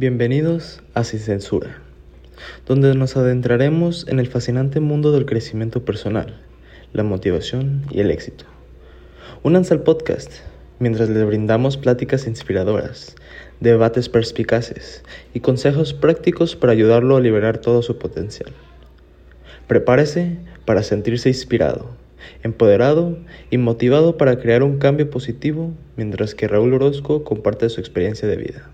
Bienvenidos a Sin Censura, donde nos adentraremos en el fascinante mundo del crecimiento personal, la motivación y el éxito. Únanse al podcast mientras les brindamos pláticas inspiradoras, debates perspicaces y consejos prácticos para ayudarlo a liberar todo su potencial. Prepárese para sentirse inspirado, empoderado y motivado para crear un cambio positivo mientras que Raúl Orozco comparte su experiencia de vida.